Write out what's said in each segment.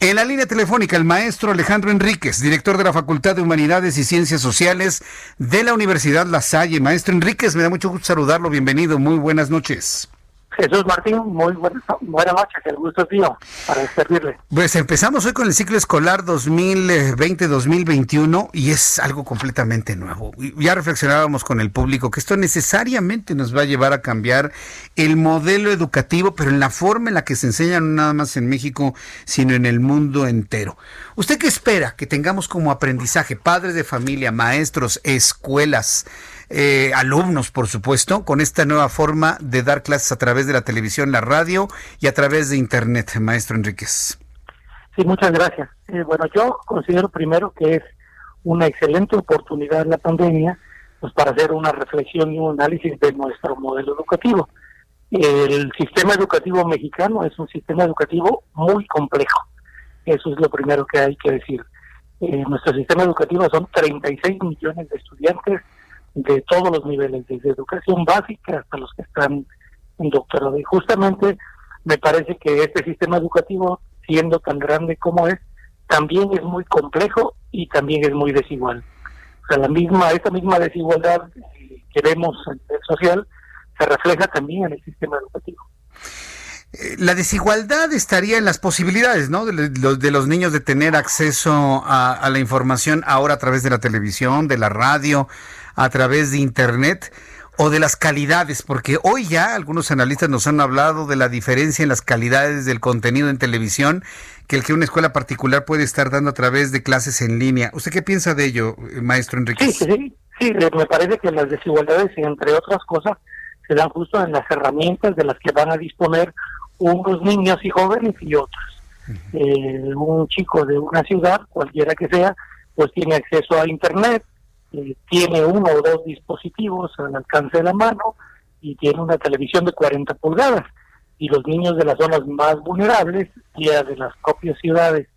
En la línea telefónica, el maestro Alejandro Enríquez, director de la Facultad de Humanidades y Ciencias Sociales de la Universidad La Salle. Maestro Enríquez, me da mucho gusto saludarlo. Bienvenido. Muy buenas noches. Jesús Martín, muy buenas buena noches, el gusto es mío para servirle. Pues empezamos hoy con el ciclo escolar 2020-2021 y es algo completamente nuevo. Ya reflexionábamos con el público que esto necesariamente nos va a llevar a cambiar el modelo educativo, pero en la forma en la que se enseña no nada más en México, sino en el mundo entero. ¿Usted qué espera que tengamos como aprendizaje, padres de familia, maestros, escuelas? Eh, alumnos, por supuesto, con esta nueva forma de dar clases a través de la televisión, la radio y a través de Internet, maestro Enríquez. Sí, muchas gracias. Eh, bueno, yo considero primero que es una excelente oportunidad la pandemia pues para hacer una reflexión y un análisis de nuestro modelo educativo. El sistema educativo mexicano es un sistema educativo muy complejo. Eso es lo primero que hay que decir. Eh, nuestro sistema educativo son 36 millones de estudiantes de todos los niveles, desde educación básica hasta los que están en doctorado. Y justamente me parece que este sistema educativo, siendo tan grande como es, también es muy complejo y también es muy desigual. O sea, la misma, esta misma desigualdad que vemos en el social se refleja también en el sistema educativo. Eh, la desigualdad estaría en las posibilidades, ¿no? De, de los niños de tener acceso a, a, la información ahora a través de la televisión, de la radio, a través de Internet o de las calidades, porque hoy ya algunos analistas nos han hablado de la diferencia en las calidades del contenido en televisión que el que una escuela particular puede estar dando a través de clases en línea. ¿Usted qué piensa de ello, eh, maestro Enrique? Sí, sí, sí, me parece que las desigualdades, entre otras cosas, se dan justo en las herramientas de las que van a disponer unos niños y jóvenes y otros. eh, un chico de una ciudad, cualquiera que sea, pues tiene acceso a Internet, eh, tiene uno o dos dispositivos al alcance de la mano y tiene una televisión de 40 pulgadas. Y los niños de las zonas más vulnerables, ya de las propias ciudades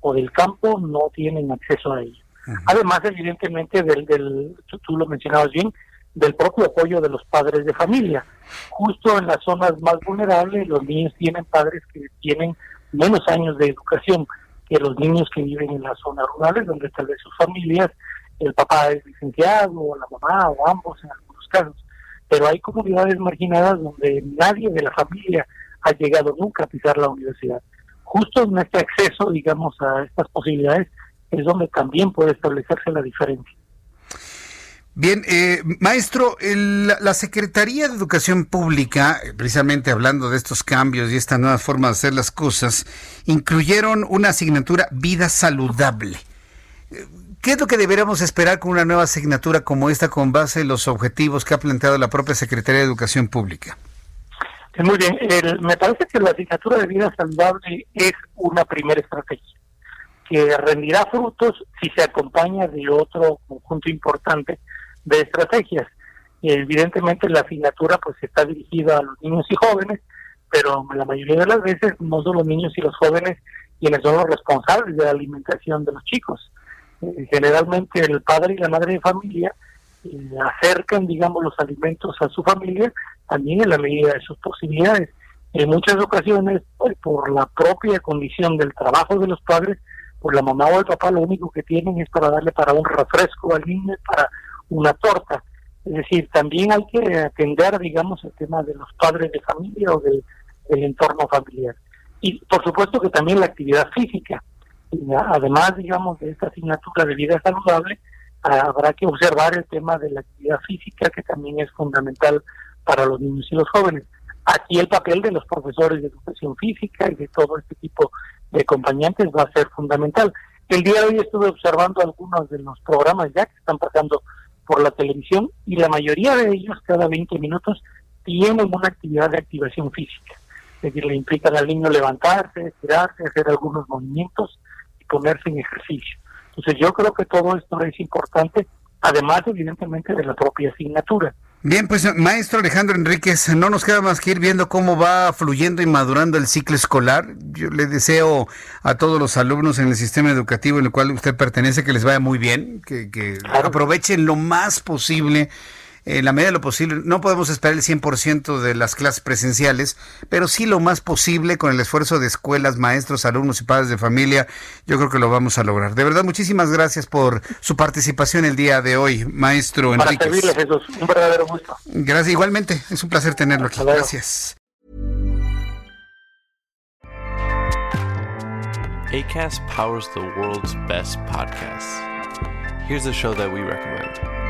o del campo, no tienen acceso a ello. Uh -huh. Además, evidentemente, del, del tú, tú lo mencionabas bien, del propio apoyo de los padres de familia. Justo en las zonas más vulnerables, los niños tienen padres que tienen menos años de educación que los niños que viven en las zonas rurales, donde tal vez sus familias el papá es licenciado, o la mamá, o ambos en algunos casos. Pero hay comunidades marginadas donde nadie de la familia ha llegado nunca a pisar la universidad. Justo en este acceso, digamos, a estas posibilidades es donde también puede establecerse la diferencia. Bien, eh, maestro, el, la Secretaría de Educación Pública, precisamente hablando de estos cambios y esta nueva forma de hacer las cosas, incluyeron una asignatura vida saludable. ¿Qué es lo que deberíamos esperar con una nueva asignatura como esta con base en los objetivos que ha planteado la propia Secretaría de Educación Pública? Sí, muy bien. El, me parece que la asignatura de vida saludable es una primera estrategia que rendirá frutos si se acompaña de otro conjunto importante de estrategias. Evidentemente la asignatura pues está dirigida a los niños y jóvenes, pero la mayoría de las veces no son los niños y los jóvenes quienes son los responsables de la alimentación de los chicos generalmente el padre y la madre de familia eh, acercan, digamos, los alimentos a su familia, también en la medida de sus posibilidades. En muchas ocasiones, pues, por la propia condición del trabajo de los padres, pues la mamá o el papá lo único que tienen es para darle para un refresco al niño, para una torta. Es decir, también hay que atender, digamos, el tema de los padres de familia o del entorno familiar. Y por supuesto que también la actividad física además, digamos, de esta asignatura de vida saludable, habrá que observar el tema de la actividad física, que también es fundamental para los niños y los jóvenes. Aquí el papel de los profesores de educación física y de todo este tipo de acompañantes va a ser fundamental. El día de hoy estuve observando algunos de los programas ya que están pasando por la televisión y la mayoría de ellos cada 20 minutos tienen una actividad de activación física. Es decir, le implican al niño levantarse, estirarse, hacer algunos movimientos ponerse en ejercicio. Entonces yo creo que todo esto es importante, además evidentemente de la propia asignatura. Bien, pues maestro Alejandro Enríquez, no nos queda más que ir viendo cómo va fluyendo y madurando el ciclo escolar. Yo le deseo a todos los alumnos en el sistema educativo en el cual usted pertenece que les vaya muy bien, que, que aprovechen lo más posible en la medida de lo posible. No podemos esperar el 100% de las clases presenciales, pero sí lo más posible con el esfuerzo de escuelas, maestros, alumnos y padres de familia. Yo creo que lo vamos a lograr. De verdad, muchísimas gracias por su participación el día de hoy, maestro Para Servirles, Jesús. Un verdadero gusto. Gracias, igualmente. Es un placer tenerlo aquí. Gracias. ACAST powers the world's best podcasts. Here's a show that we recommend.